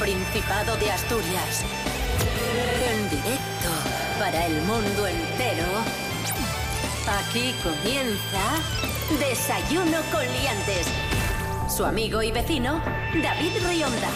Principado de Asturias. En directo para el mundo entero. Aquí comienza Desayuno con Liantes. Su amigo y vecino, David Rionda.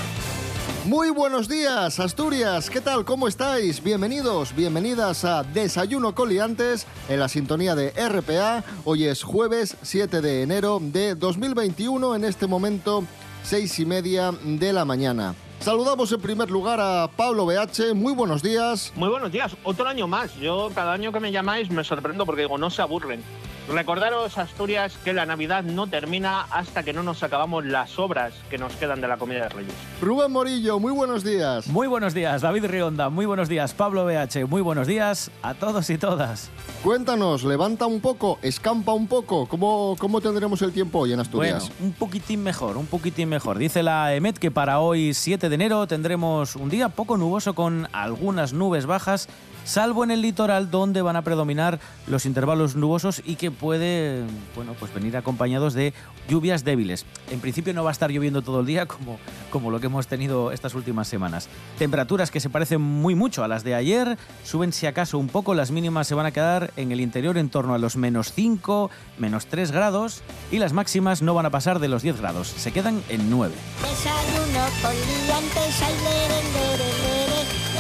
Muy buenos días, Asturias. ¿Qué tal? ¿Cómo estáis? Bienvenidos, bienvenidas a Desayuno Coliantes en la sintonía de RPA. Hoy es jueves 7 de enero de 2021, en este momento seis y media de la mañana. Saludamos en primer lugar a Pablo BH. Muy buenos días. Muy buenos días. Otro año más. Yo cada año que me llamáis me sorprendo porque digo, no se aburren. Recordaros, Asturias, que la Navidad no termina hasta que no nos acabamos las obras que nos quedan de la comida de Reyes. Rubén Morillo, muy buenos días. Muy buenos días, David Rionda. Muy buenos días, Pablo BH. Muy buenos días a todos y todas. Cuéntanos, levanta un poco, escampa un poco. ¿Cómo, cómo tendremos el tiempo hoy en Asturias? Bueno, un poquitín mejor, un poquitín mejor. Dice la EMET que para hoy 7 de enero tendremos un día poco nuboso con algunas nubes bajas salvo en el litoral donde van a predominar los intervalos nubosos y que puede bueno, pues venir acompañados de lluvias débiles. En principio no va a estar lloviendo todo el día como, como lo que hemos tenido estas últimas semanas. Temperaturas que se parecen muy mucho a las de ayer, suben si acaso un poco, las mínimas se van a quedar en el interior en torno a los menos 5, menos 3 grados y las máximas no van a pasar de los 10 grados, se quedan en 9. Desayuno con liantes, ay, lere, lere, lere.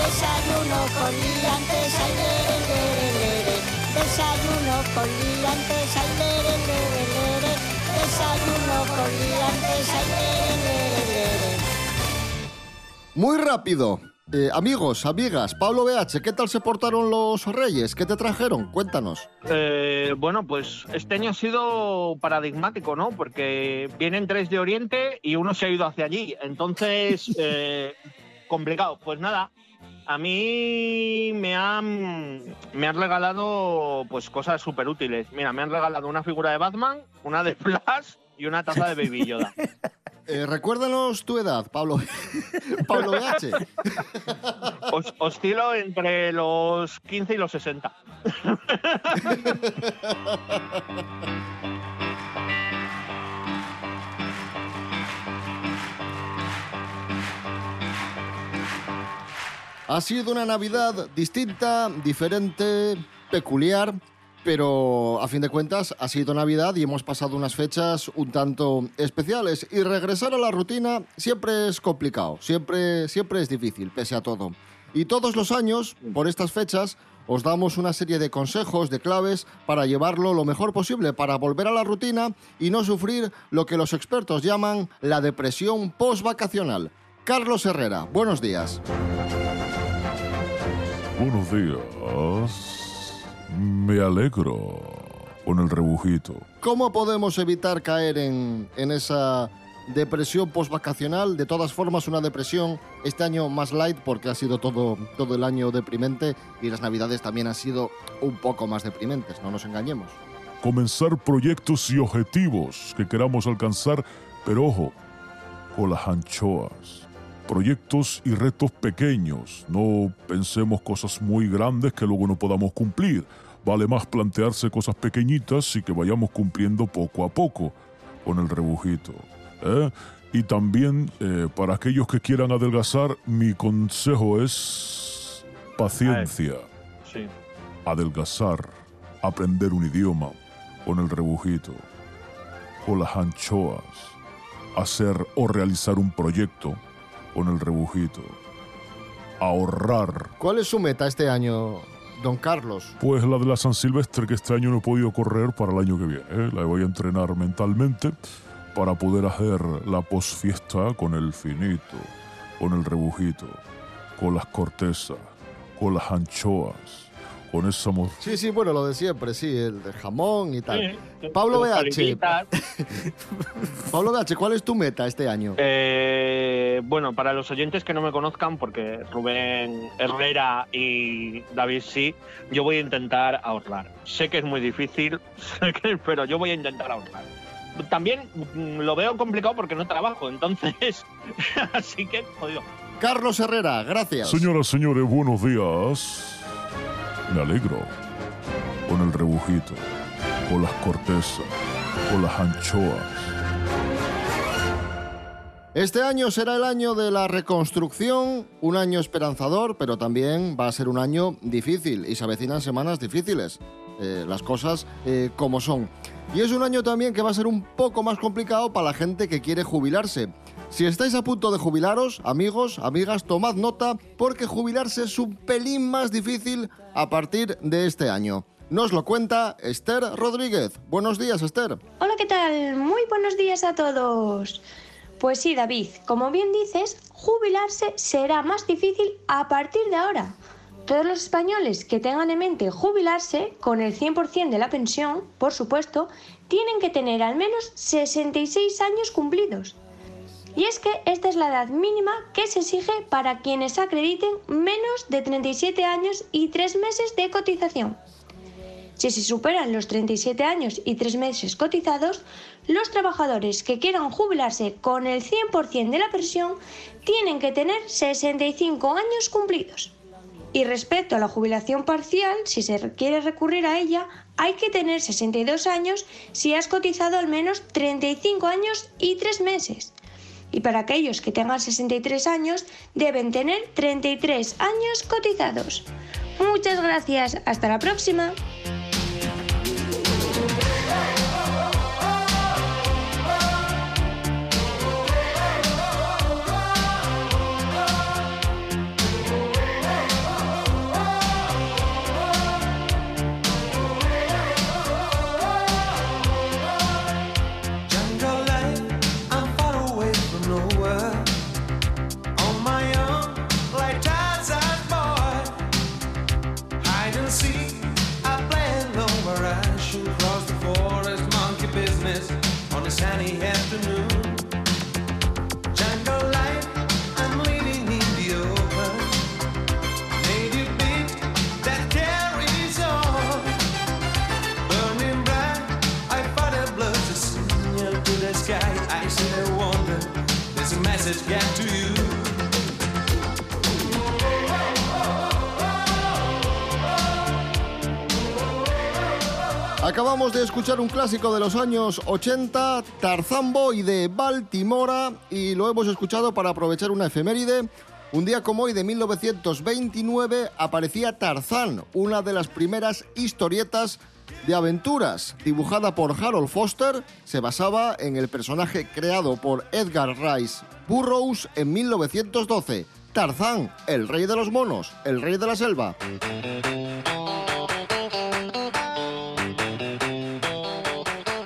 Desayuno con liantes, ay, lere, lere, lere. Desayuno con liantes, ay, lere, lere, lere. Desayuno con liantes, ay, lere, lere, lere. Muy rápido. Eh, amigos, amigas, Pablo BH, ¿qué tal se portaron los reyes? ¿Qué te trajeron? Cuéntanos. Eh, bueno, pues este año ha sido paradigmático, ¿no? Porque vienen tres de Oriente y uno se ha ido hacia allí. Entonces, eh, complicado. Pues nada, a mí me han, me han regalado pues cosas súper útiles. Mira, me han regalado una figura de Batman, una de Flash y una taza de Baby Yoda. Eh, recuérdanos tu edad, Pablo. Pablo BH. Os- oscilo entre los 15 y los 60. Ha sido una Navidad distinta, diferente, peculiar, pero a fin de cuentas ha sido Navidad y hemos pasado unas fechas un tanto especiales y regresar a la rutina siempre es complicado, siempre, siempre es difícil, pese a todo. Y todos los años, por estas fechas, os damos una serie de consejos, de claves para llevarlo lo mejor posible, para volver a la rutina y no sufrir lo que los expertos llaman la depresión post-vacacional. Carlos Herrera, buenos días. Buenos días. Me alegro con el rebujito. ¿Cómo podemos evitar caer en, en esa depresión postvacacional? De todas formas, una depresión este año más light porque ha sido todo, todo el año deprimente y las navidades también han sido un poco más deprimentes, no nos engañemos. Comenzar proyectos y objetivos que queramos alcanzar, pero ojo, con las anchoas. Proyectos y retos pequeños. No pensemos cosas muy grandes que luego no podamos cumplir. Vale más plantearse cosas pequeñitas y que vayamos cumpliendo poco a poco con el rebujito. ¿eh? Y también eh, para aquellos que quieran adelgazar, mi consejo es paciencia Sí. adelgazar, aprender un idioma con el rebujito, con las anchoas, hacer o realizar un proyecto con el rebujito, ahorrar. ¿Cuál es su meta este año, don Carlos? Pues la de la San Silvestre que este año no he podido correr para el año que viene. ¿eh? La voy a entrenar mentalmente para poder hacer la posfiesta con el finito, con el rebujito, con las cortezas, con las anchoas, con esa mo- Sí, sí, bueno, lo de siempre, sí, el de jamón y tal. Sí, Pablo BH. Pablo BH, ¿cuál es tu meta este año? Eh, bueno, para los oyentes que no me conozcan, porque Rubén Herrera y David sí, yo voy a intentar ahorrar. Sé que es muy difícil, pero yo voy a intentar ahorrar. También mm, lo veo complicado porque no trabajo, entonces, así que, jodido. Carlos Herrera, gracias. Señoras, señores, buenos días. Me alegro. Con el rebujito, con las cortezas, con las anchoas. Este año será el año de la reconstrucción, un año esperanzador, pero también va a ser un año difícil y se avecinan semanas difíciles, eh, las cosas eh, como son. Y es un año también que va a ser un poco más complicado para la gente que quiere jubilarse. Si estáis a punto de jubilaros, amigos, amigas, tomad nota porque jubilarse es un pelín más difícil a partir de este año. Nos lo cuenta Esther Rodríguez. Buenos días, Esther. Hola, ¿qué tal? Muy buenos días a todos. Pues sí, David, como bien dices, jubilarse será más difícil a partir de ahora. Todos los españoles que tengan en mente jubilarse con el 100% de la pensión, por supuesto, tienen que tener al menos 66 años cumplidos. Y es que esta es la edad mínima que se exige para quienes acrediten menos de 37 años y 3 meses de cotización. Si se superan los 37 años y 3 meses cotizados, los trabajadores que quieran jubilarse con el 100% de la pensión tienen que tener 65 años cumplidos. Y respecto a la jubilación parcial, si se quiere recurrir a ella, hay que tener 62 años si has cotizado al menos 35 años y 3 meses. Y para aquellos que tengan 63 años, deben tener 33 años cotizados. Muchas gracias, hasta la próxima. Acabamos de escuchar un clásico de los años 80, Tarzan Boy de Baltimora, y lo hemos escuchado para aprovechar una efeméride. Un día como hoy de 1929 aparecía Tarzán, una de las primeras historietas de aventuras, dibujada por Harold Foster, se basaba en el personaje creado por Edgar Rice Burroughs en 1912. Tarzán, el rey de los monos, el rey de la selva.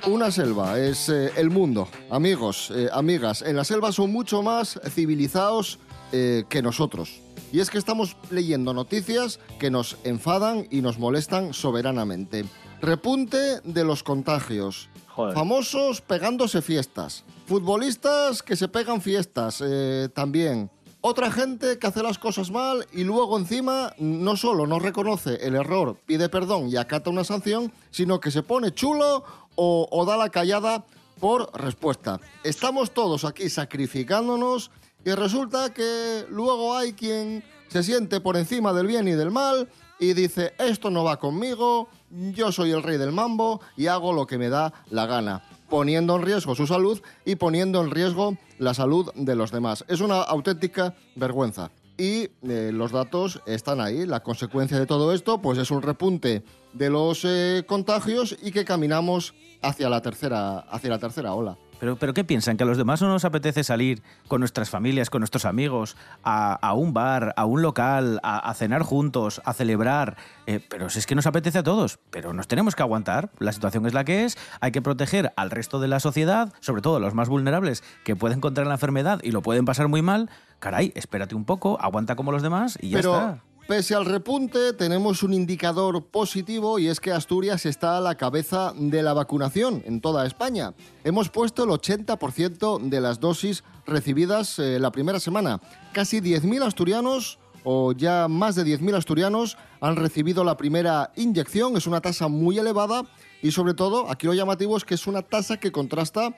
Una selva es eh, el mundo. Amigos, eh, amigas, en la selva son mucho más civilizados eh, que nosotros. Y es que estamos leyendo noticias que nos enfadan y nos molestan soberanamente. Repunte de los contagios. Joder. Famosos pegándose fiestas. Futbolistas que se pegan fiestas eh, también. Otra gente que hace las cosas mal y luego encima no solo no reconoce el error, pide perdón y acata una sanción, sino que se pone chulo o, o da la callada por respuesta. Estamos todos aquí sacrificándonos y resulta que luego hay quien se siente por encima del bien y del mal y dice, esto no va conmigo, yo soy el rey del mambo y hago lo que me da la gana, poniendo en riesgo su salud y poniendo en riesgo la salud de los demás. Es una auténtica vergüenza. Y eh, los datos están ahí. La consecuencia de todo esto pues es un repunte de los eh, contagios y que caminamos hacia la tercera, hacia la tercera ola. Pero, pero ¿qué piensan? ¿Que a los demás no nos apetece salir con nuestras familias, con nuestros amigos, a, a un bar, a un local, a, a cenar juntos, a celebrar? Eh, pero si es que nos apetece a todos, pero nos tenemos que aguantar. La situación es la que es, hay que proteger al resto de la sociedad, sobre todo a los más vulnerables que pueden contraer la enfermedad y lo pueden pasar muy mal. Caray, espérate un poco, aguanta como los demás y ya Pero está. Pese al repunte, tenemos un indicador positivo y es que Asturias está a la cabeza de la vacunación en toda España. Hemos puesto el 80% de las dosis recibidas eh, la primera semana. Casi 10.000 asturianos o ya más de 10.000 asturianos han recibido la primera inyección. Es una tasa muy elevada y sobre todo, aquí lo llamativo es que es una tasa que contrasta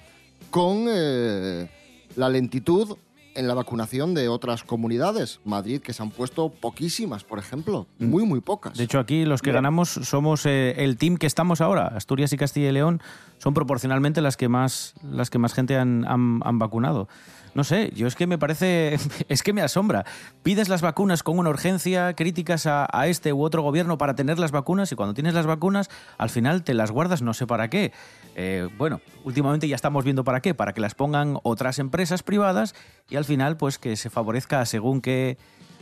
con eh, la lentitud en la vacunación de otras comunidades. Madrid, que se han puesto poquísimas, por ejemplo. Muy, muy pocas. De hecho, aquí los que ganamos somos eh, el team que estamos ahora. Asturias y Castilla y León son proporcionalmente las que más, las que más gente han, han- han vacunado. No sé, yo es que me parece, es que me asombra. Pides las vacunas con una urgencia, críticas a, este u otro gobierno para tener las vacunas y cuando tienes las vacunas, al final te las guardas no sé para qué. Eh, bueno, últimamente ya estamos viendo para qué, para que las pongan otras empresas privadas y al final pues que se favorezca según qué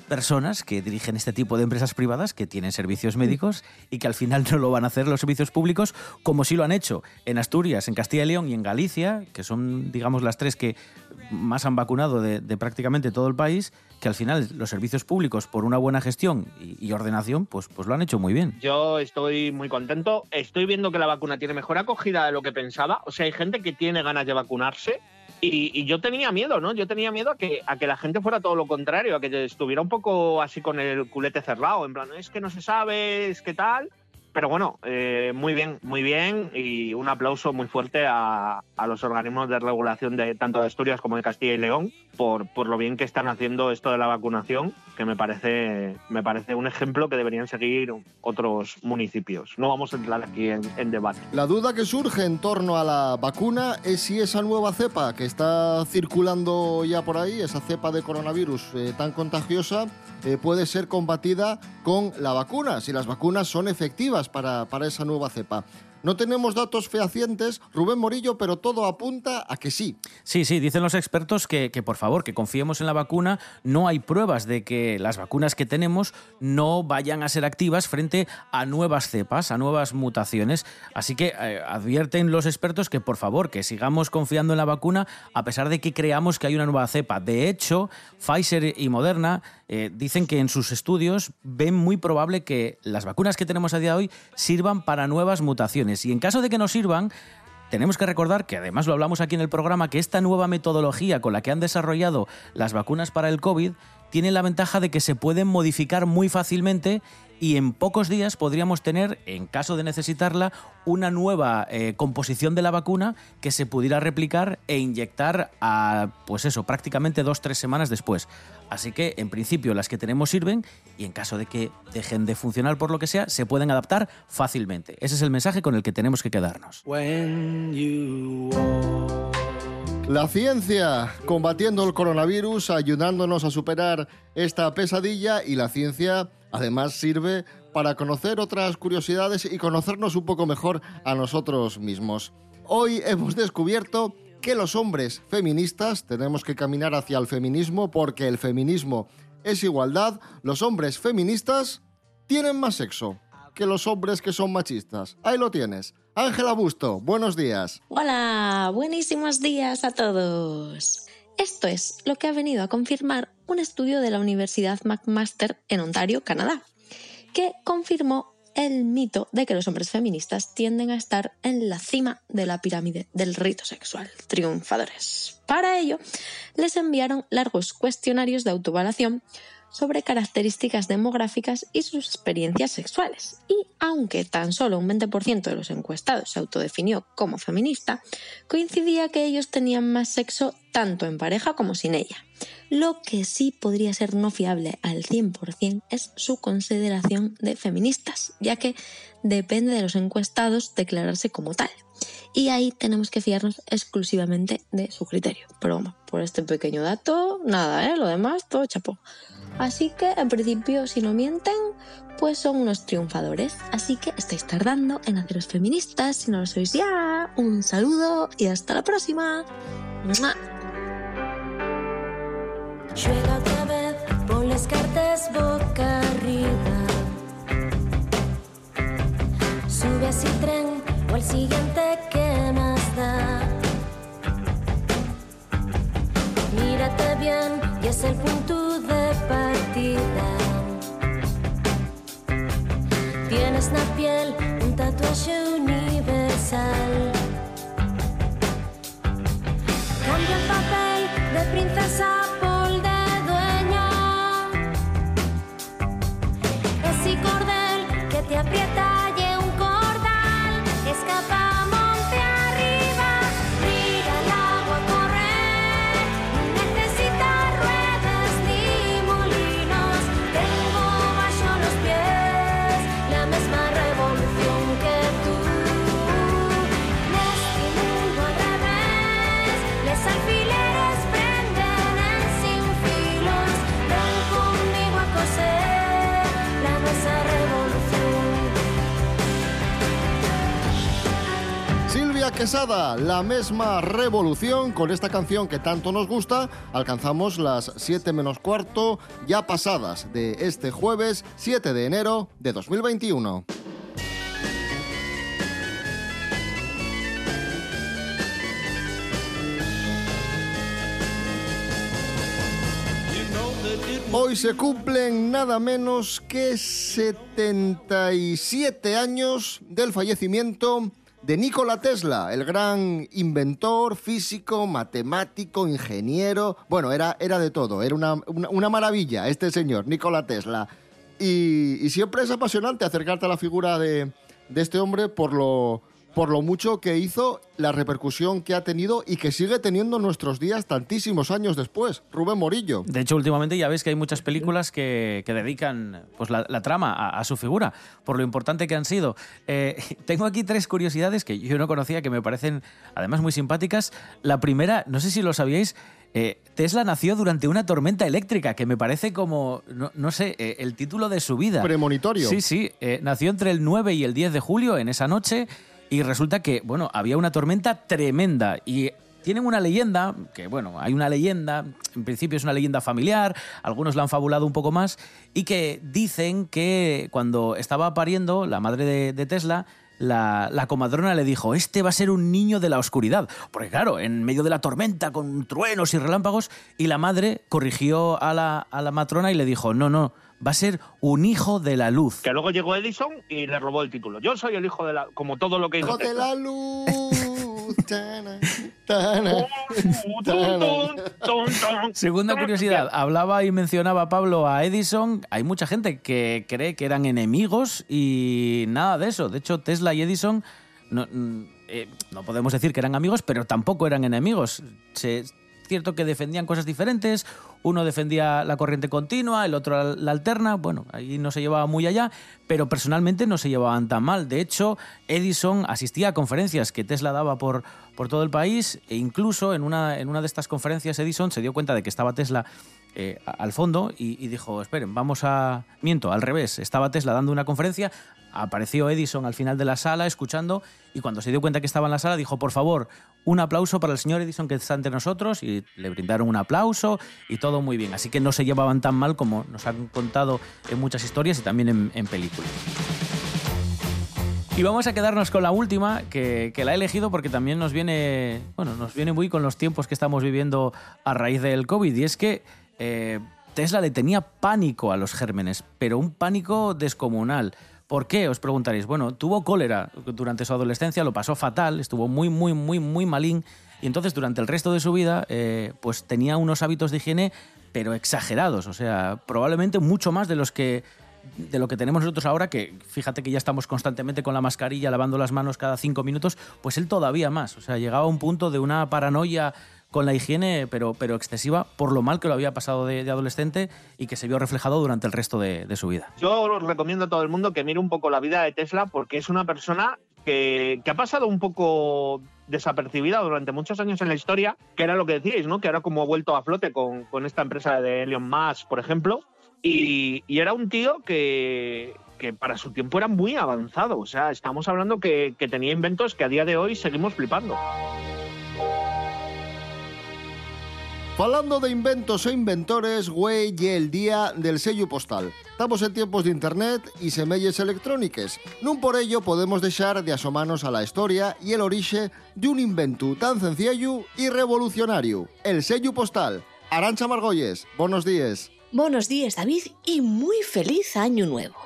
personas que dirigen este tipo de empresas privadas que tienen servicios médicos y que al final no lo van a hacer los servicios públicos como sí lo han hecho en Asturias, en Castilla y León y en Galicia, que son, digamos, las tres que más han vacunado de, de prácticamente todo el país, que al final los servicios públicos, por una buena gestión y, y ordenación, pues, pues lo han hecho muy bien. Yo estoy muy contento. Estoy viendo que la vacuna tiene mejor acogida de lo que pensaba. O sea, hay gente que tiene ganas de vacunarse. Y, y yo tenía miedo, ¿no? Yo tenía miedo a que, a que la gente fuera todo lo contrario, a que estuviera un poco así con el culete cerrado, en plan, es que no se sabe, es que tal. Pero bueno, eh, muy bien, muy bien y un aplauso muy fuerte a, a los organismos de regulación de tanto de Asturias como de Castilla y León por, por lo bien que están haciendo esto de la vacunación, que me parece, me parece un ejemplo que deberían seguir otros municipios. No vamos a entrar aquí en, debate. La duda que surge en torno a la vacuna es si esa nueva cepa que está circulando ya por ahí, esa cepa de coronavirus eh, tan contagiosa, eh, puede ser combatida con la vacuna, si las vacunas son efectivas para, para esa nueva cepa. No tenemos datos fehacientes, Rubén Morillo, pero todo apunta a que sí. Sí, sí, dicen los expertos que, que, por favor, que confiemos en la vacuna. No hay pruebas de que las vacunas que tenemos no vayan a ser activas frente a nuevas cepas, a nuevas mutaciones. Así que eh, advierten los expertos que, por favor, que sigamos confiando en la vacuna a pesar de que creamos que hay una nueva cepa. De hecho, Pfizer y Moderna eh, dicen que en sus estudios ven muy probable que las vacunas que tenemos a día de hoy sirvan para nuevas mutaciones. Y en caso de que no sirvan, tenemos que recordar, que además lo hablamos aquí en el programa, que esta nueva metodología con la que han desarrollado las vacunas para el COVID tiene la ventaja de que se pueden modificar muy fácilmente y en pocos días podríamos tener, en caso de necesitarla, una nueva eh, composición de la vacuna que se pudiera replicar e inyectar a, pues eso, prácticamente dos, tres semanas después. Así que, en principio, las que tenemos sirven y en caso de que dejen de funcionar por lo que sea, se pueden adaptar fácilmente. Ese es el mensaje con el que tenemos que quedarnos. When you walk. La ciencia combatiendo el coronavirus, ayudándonos a superar esta pesadilla y la ciencia además sirve para conocer otras curiosidades y conocernos un poco mejor a nosotros mismos. Hoy hemos descubierto que los hombres feministas tenemos que caminar hacia el feminismo porque el feminismo es igualdad. Los hombres feministas tienen más sexo que los hombres que son machistas. Ahí lo tienes. Ángela Busto, buenos días. Hola, buenísimos días a todos. Esto es lo que ha venido a confirmar un estudio de la Universidad McMaster en Ontario, Canadá, que confirmó el mito de que los hombres feministas tienden a estar en la cima de la pirámide del rito sexual, triunfadores. Para ello, les enviaron largos cuestionarios de autoevaluación sobre características demográficas y sus experiencias sexuales. Y aunque tan solo un 20% de los encuestados se autodefinió como feminista, coincidía que ellos tenían más sexo tanto en pareja como sin ella. Lo que sí podría ser no fiable al 100% es su consideración de feministas, ya que depende de los encuestados declararse como tal. Y ahí tenemos que fiarnos exclusivamente de su criterio. Pero vamos, por este pequeño dato, nada, ¿eh? Lo demás, todo chapó. Así que, en principio, si no mienten, pues son unos triunfadores. Así que estáis tardando en haceros feministas si no lo sois ya. Un saludo y hasta la próxima. ¡Mua! Mírate bien y es el punto de partida. Tienes la piel un tatuaje universal. Cambia el papel de princesa La misma revolución con esta canción que tanto nos gusta. Alcanzamos las 7 menos cuarto ya pasadas de este jueves 7 de enero de 2021. Hoy se cumplen nada menos que 77 años del fallecimiento de Nikola Tesla, el gran inventor, físico, matemático, ingeniero. Bueno, era, era de todo, era una, una- maravilla este señor, Nikola Tesla. Y, y siempre es apasionante acercarte a la figura de, de este hombre por lo, por lo mucho que hizo, la repercusión que ha tenido y que sigue teniendo en nuestros días tantísimos años después. Rubén Morillo. De hecho, últimamente ya ves que hay muchas películas que, que dedican pues, la, la trama a, a su figura, por lo importante que han sido. Eh, tengo aquí tres curiosidades que yo no conocía, que me parecen además muy simpáticas. La primera, no sé si lo sabíais, eh, Tesla nació durante una tormenta eléctrica, que me parece como, no, no sé, eh, el título de su vida. Premonitorio. Sí, sí, eh, nació entre el 9 y el 10 de julio en esa noche y resulta que, bueno, había una tormenta tremenda. Y tienen una leyenda, que bueno, hay una leyenda, en principio es una leyenda familiar, algunos la han fabulado un poco más, y que dicen que cuando estaba pariendo la madre de, de Tesla, la, la comadrona le dijo, este va a ser un niño de la oscuridad. Porque claro, en medio de la tormenta, con truenos y relámpagos, y la madre corrigió a la, a la matrona y le dijo, no, no, va a ser un hijo de la luz. Que luego llegó Edison y le robó el título. Yo soy el hijo de la. Como todo lo que hizo. Hijo de la luz. Tana, tana, tana. Segunda curiosidad, hablaba y mencionaba Pablo a Edison. Hay mucha gente que cree que eran enemigos y nada de eso. De hecho, Tesla y Edison no, mm, eh, no podemos decir que eran amigos, pero tampoco eran enemigos. Se- cierto que defendían cosas diferentes. Uno defendía la corriente continua, el otro la, alterna. Bueno, ahí no se llevaba muy allá, pero personalmente no se llevaban tan mal. De hecho, Edison asistía a conferencias que Tesla daba por, por todo el país e incluso en una, en una de estas conferencias Edison se dio cuenta de que estaba Tesla eh, al fondo y, y dijo, esperen, vamos a... Miento, al revés, estaba Tesla dando una conferencia, apareció Edison al final de la sala escuchando y cuando se dio cuenta que estaba en la sala dijo, por favor, un aplauso para el señor Edison que está entre nosotros y le brindaron un aplauso y todo muy bien. Así que no se llevaban tan mal como nos han contado en muchas historias y también en, películas. Y vamos a quedarnos con la última, que, que la he elegido porque también nos viene, bueno, nos viene muy con los tiempos que estamos viviendo a raíz del COVID. Y es que eh, Tesla le tenía pánico a los gérmenes, pero un pánico descomunal. ¿Por qué? Os preguntaréis. Bueno, tuvo cólera durante su adolescencia, lo pasó fatal, estuvo muy, muy, muy, muy malín. Y entonces durante el resto de su vida, eh, pues tenía unos hábitos de higiene, pero exagerados. O sea, probablemente mucho más de los que de lo que tenemos nosotros ahora, que fíjate que ya estamos constantemente con la mascarilla, lavando las manos cada cinco minutos, pues él todavía más. O sea, llegaba a un punto de una paranoia con la higiene, pero, pero excesiva, por lo mal que lo había pasado de, de adolescente y que se vio reflejado durante el resto de, de su vida. Yo recomiendo a todo el mundo que mire un poco la vida de Tesla porque es una persona que, que ha pasado un poco desapercibida durante muchos años en la historia, que era lo que decíais, ¿no? Que ahora como ha vuelto a flote con, con esta empresa de Elon Musk, por ejemplo, y, y era un tío que, que para su tiempo era muy avanzado. O sea, estamos hablando que, que tenía inventos que a día de hoy seguimos flipando. Falando de inventos e inventores, güey, y el día del sello postal. Estamos en tiempos de internet y semelles electróniques. Non por ello podemos deixar de asomarnos a la historia y el orixe de un invento tan sencillo y revolucionario, el sello postal. Arancha Margolles, buenos días. Buenos días, David, y muy feliz año nuevo.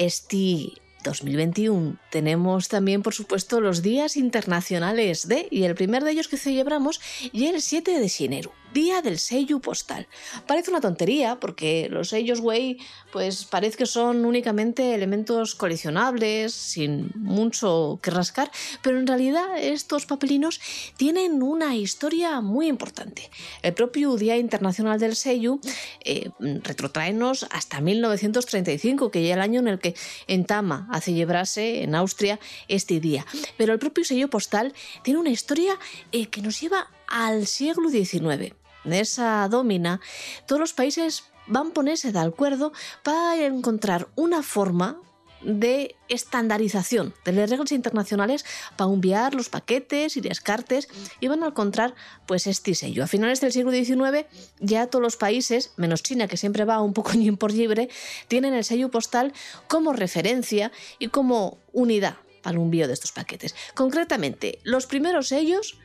Este 2021 tenemos también, por supuesto, los días internacionales de, y el primer de ellos que celebramos y el 7 de enero, Día del Sello Postal. Parece una tontería porque los sellos, güey, pues parece que son únicamente elementos coleccionables, sin mucho que rascar, pero en realidad estos papelinos tienen una historia muy importante. El propio Día Internacional del Sello eh, retrotraenos hasta 1935, que ya el año en el que en Tama a celebrarse en Austria este día. Pero el propio sello postal tiene una historia eh, que nos lleva al siglo XIX. En esa domina, todos los países van a ponerse de acuerdo para encontrar una forma de estandarización de las reglas internacionales para enviar los paquetes y las cartas y van a encontrar pues este sello. A finales del siglo XIX ya todos los países, menos China que siempre va un poco por libre, tienen el sello postal como referencia y como unidad para el envío de estos paquetes. Concretamente, los primeros sellos,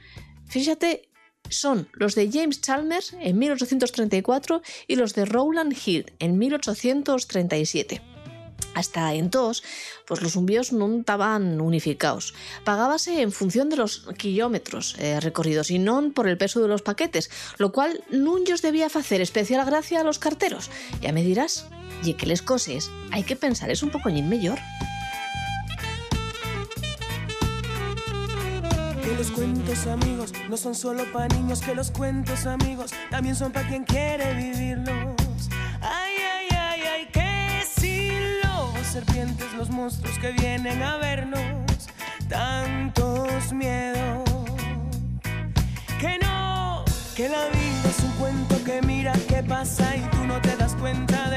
fíjate, son los de James Chalmers en 1834 y los de Rowland Hill en 1837. Hasta entonces, pues los envíos no estaban unificados. Pagábase en función de los kilómetros eh, recorridos y no por el peso de los paquetes, lo cual nunca debía hacer especial gracia a los carteros. Ya me dirás, y que les coses hay que pensar es un poco mejor. Que los cuentos amigos no son solo para niños, que los cuentos amigos también son para quien quiere vivirlos. Serpientes, los monstruos que vienen a vernos, tantos miedos. Que no, que la vida es un cuento que mira qué pasa y tú no te das cuenta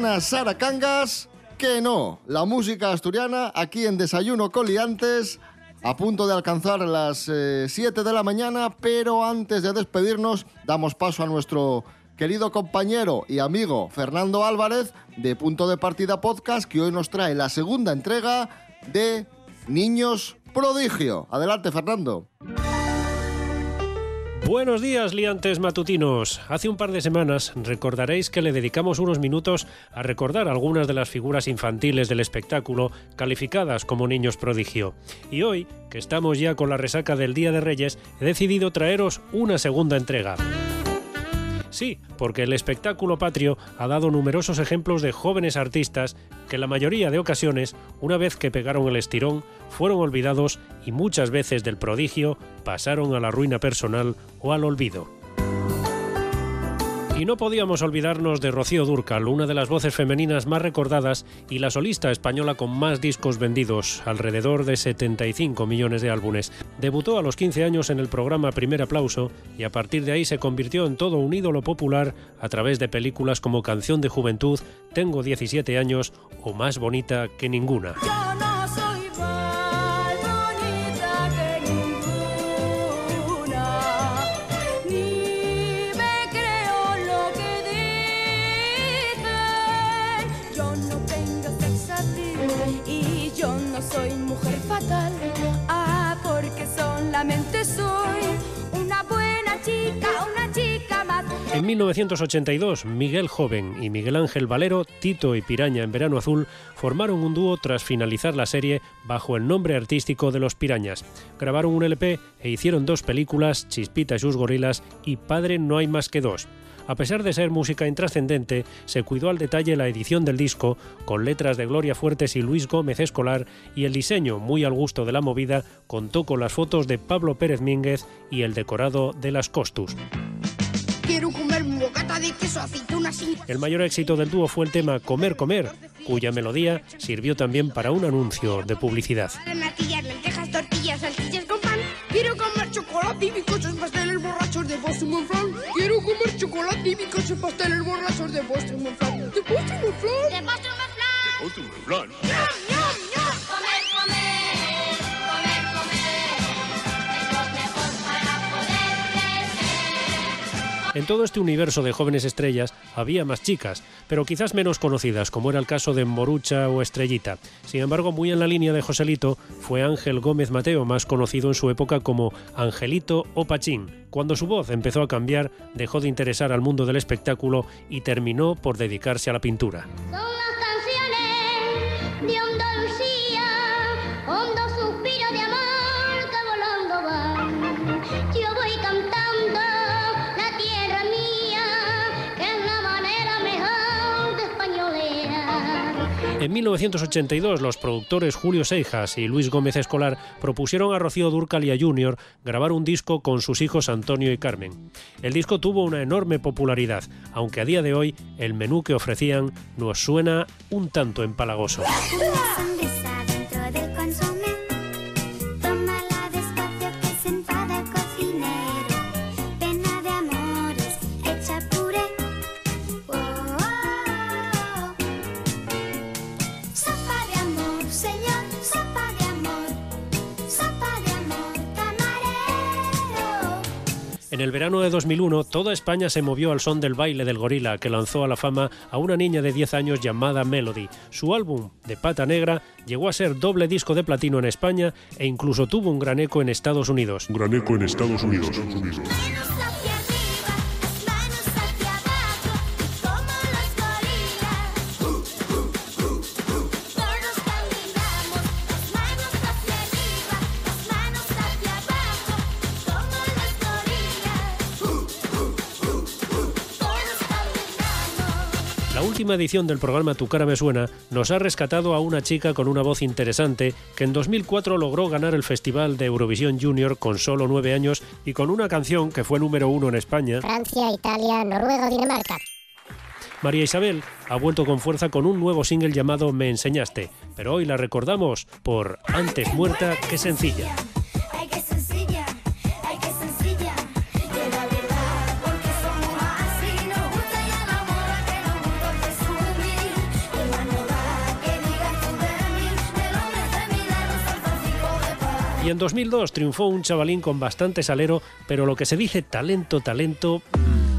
Sara Cangas, que no. La música asturiana aquí en Desayuno Coliantes, a punto de alcanzar las 7 de la mañana, pero antes de despedirnos, damos paso a nuestro querido compañero y amigo Fernando Álvarez de Punto de Partida Podcast, que hoy nos trae la segunda entrega de Niños Prodigio. Adelante, Fernando. Buenos días, liantes matutinos. Hace un par de semanas recordaréis que le dedicamos unos minutos a recordar algunas de las figuras infantiles del espectáculo calificadas como niños prodigio. Y hoy, que estamos ya con la resaca del Día de Reyes, he decidido traeros una segunda entrega. Sí, porque el espectáculo patrio ha dado numerosos ejemplos de jóvenes artistas que en la mayoría de ocasiones, una vez que pegaron el estirón, fueron olvidados y muchas veces del prodigio pasaron a la ruina personal o al olvido. Y no podíamos olvidarnos de Rocío Dúrcal, una de las voces femeninas más recordadas y la solista española con más discos vendidos, alrededor de 75 millones de álbumes. Debutó a los 15 años en el programa Primer Aplauso y a partir de ahí se convirtió en todo un ídolo popular a través de películas como Canción de Juventud, Tengo 17 años o Más bonita que ninguna. En 1982, Miguel Joven y Miguel Ángel Valero, Tito y Piraña en Verano Azul, formaron un dúo tras finalizar la serie bajo el nombre artístico de Los Pirañas. Grabaron un LP e hicieron dos películas, Chispita y sus gorilas y Padre no hay más que dos. A pesar de ser música intrascendente, se cuidó al detalle la edición del disco, con letras de Gloria Fuertes y Luis Gómez Escolar, y el diseño, muy al gusto de la movida, contó con las fotos de Pablo Pérez Mínguez y el decorado de las Costus. Quiero comer un bocata de queso, aceitunas sin... El mayor éxito del dúo fue el tema Comer Comer, cuya melodía sirvió también para un anuncio de publicidad. Quiero comer chocolate y bizcochos, pasteles borrachos de Boston Monflan. Quiero comer chocolate y bizcochos, pasteles borrachos de Boston Monflan. ¿De Boston Monflan? De Boston Monflan. ¡Ñam, ñam, ñam! En todo este universo de jóvenes estrellas había más chicas, pero quizás menos conocidas, como era el caso de Morucha o Estrellita. Sin embargo, muy en la línea de Joselito fue Ángel Gómez Mateo, más conocido en su época como Angelito o Pachín. Cuando su voz empezó a cambiar, dejó de interesar al mundo del espectáculo y terminó por dedicarse a la pintura. Son En 1982, los productores Julio Seijas y Luis Gómez Escolar propusieron a Rocío Dúrcal y a Junior grabar un disco con sus hijos Antonio y Carmen. El disco tuvo una enorme popularidad, aunque a día de hoy el menú que ofrecían nos suena un tanto empalagoso. En el verano de 2001, toda España se movió al son del baile del gorila que lanzó a la fama a una niña de 10 años llamada Melody. Su álbum, De Pata Negra, llegó a ser doble disco de platino en España e incluso tuvo un gran eco en Estados Unidos. Un gran eco en Estados Unidos. La última edición del programa Tu cara me suena nos ha rescatado a una chica con una voz interesante que en 2004 logró ganar el Festival de Eurovisión Junior con solo nueve años y con una canción que fue número uno en España. Francia, Italia, Noruega, Dinamarca. María Isabel ha vuelto con fuerza con un nuevo single llamado Me enseñaste, pero hoy la recordamos por Antes muerta que sencilla. Y en 2002 triunfó un chavalín con bastante salero, pero lo que se dice talento, talento,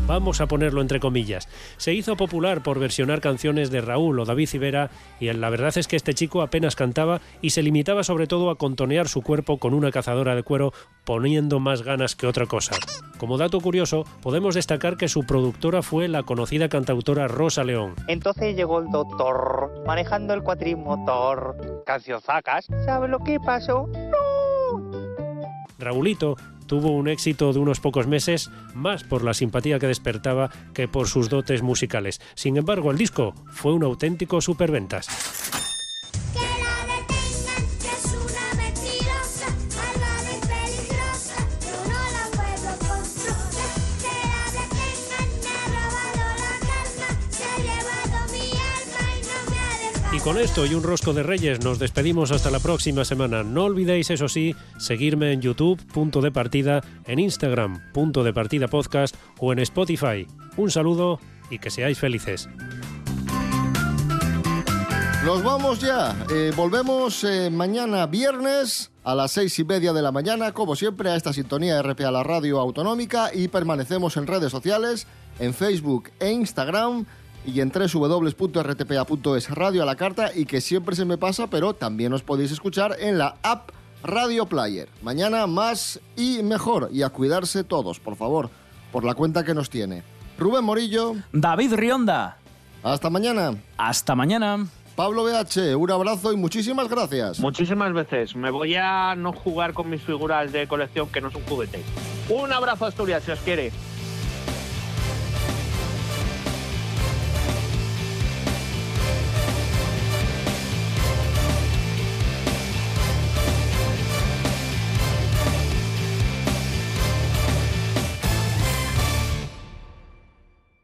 vamos a ponerlo entre comillas. Se hizo popular por versionar canciones de Raúl o David Civera y la verdad es que este chico apenas cantaba y se limitaba sobre todo a contonear su cuerpo con una cazadora de cuero poniendo más ganas que otra cosa. Como dato curioso, podemos destacar que su productora fue la conocida cantautora Rosa León. Entonces llegó el doctor manejando el cuatrimotor. Cancionzacas. ¿Sabe lo que pasó? Raulito tuvo un éxito de unos pocos meses, más por la simpatía que despertaba que por sus dotes musicales. Sin embargo, el disco fue un auténtico superventas. Con esto y un rosco de reyes nos despedimos hasta la próxima semana. No olvidéis, eso sí, seguirme en YouTube, punto de partida, en Instagram, punto de partida podcast o en Spotify. Un saludo y que seáis felices. Nos vamos ya. Eh, volvemos eh, mañana viernes a las seis y media de la mañana, como siempre, a esta sintonía RPA, la radio autonómica, y permanecemos en redes sociales, en Facebook e Instagram y en www.rtpa.es radio a la carta y que siempre se me pasa, pero también os podéis escuchar en la app Radio Player. Mañana más y mejor y a cuidarse todos, por favor, por la cuenta que nos tiene. Rubén Morillo. David Rionda. Hasta mañana. Hasta mañana. Pablo BH, un abrazo y muchísimas gracias. Muchísimas veces. Me voy a no jugar con mis figuras de colección que no son juguetes. Un abrazo Asturias, si os quiere.